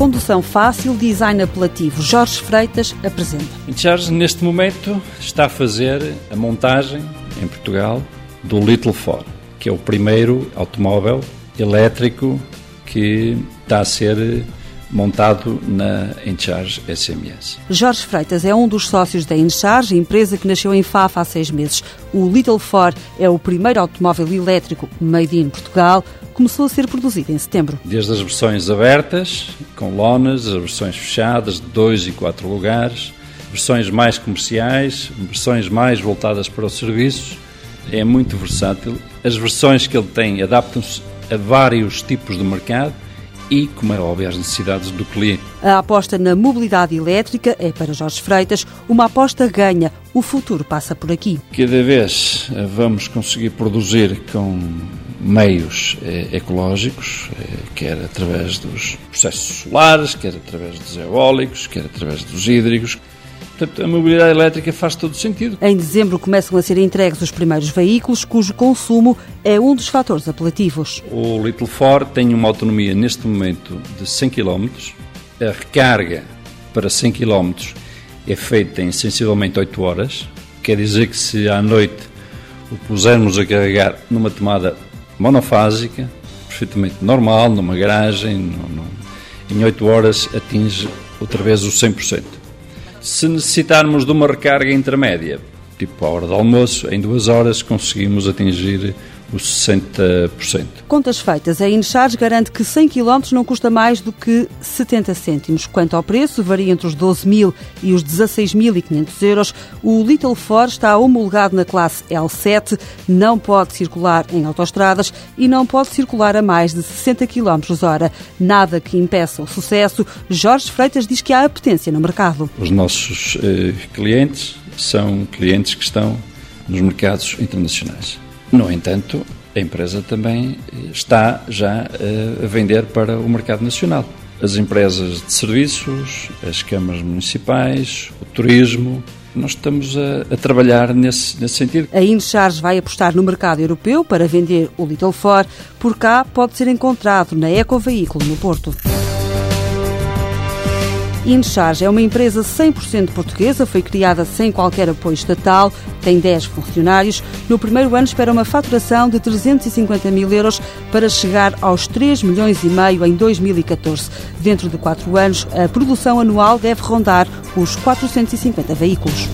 condução fácil, design apelativo. Jorge Freitas apresenta. Charles, neste momento, está a fazer a montagem em Portugal do Little Four, que é o primeiro automóvel elétrico que está a ser montado na Encharge SMS. Jorge Freitas é um dos sócios da Encharge, empresa que nasceu em Fafa há seis meses. O Little Four é o primeiro automóvel elétrico made in Portugal. Começou a ser produzido em setembro. Desde as versões abertas, com lonas, as versões fechadas, de dois e quatro lugares, versões mais comerciais, versões mais voltadas para os serviços. É muito versátil. As versões que ele tem adaptam-se a vários tipos de mercado e, como é óbvio, às necessidades do cliente. A aposta na mobilidade elétrica é, para Jorge Freitas, uma aposta ganha. O futuro passa por aqui. Cada vez eh, vamos conseguir produzir com meios eh, ecológicos, eh, quer através dos processos solares, quer através dos eólicos, quer através dos hídricos. Portanto, a mobilidade elétrica faz todo sentido. Em dezembro começam a ser entregues os primeiros veículos, cujo consumo é um dos fatores apelativos. O Little Four tem uma autonomia neste momento de 100 km. A recarga para 100 km é feita em sensivelmente 8 horas. Quer dizer que se à noite o pusermos a carregar numa tomada monofásica, perfeitamente normal, numa garagem, em 8 horas atinge outra vez os 100%. Se necessitarmos de uma recarga intermédia, tipo a hora do almoço, em duas horas conseguimos atingir os 60%. Contas feitas, a Incharge garante que 100 km não custa mais do que 70 cêntimos. Quanto ao preço, varia entre os 12 mil e os 16.500 euros. O Little Four está homologado na classe L7, não pode circular em autoestradas e não pode circular a mais de 60 km hora. Nada que impeça o sucesso. Jorge Freitas diz que há apetência no mercado. Os nossos eh, clientes são clientes que estão nos mercados internacionais. No entanto, a empresa também está já a vender para o mercado nacional. As empresas de serviços, as câmaras municipais, o turismo, nós estamos a, a, trabalhar nesse, nesse sentido. A Incharge vai apostar no mercado europeu para vender o Little Four. Por cá pode ser encontrado na Ecoveículo no Porto. Incharge é uma empresa 100% portuguesa, foi criada sem qualquer apoio estatal, tem 10 funcionários. No primeiro ano espera uma faturação de 350 mil euros para chegar aos 3 milhões e meio em 2014. Dentro de quatro anos, a produção anual deve rondar os 450 veículos.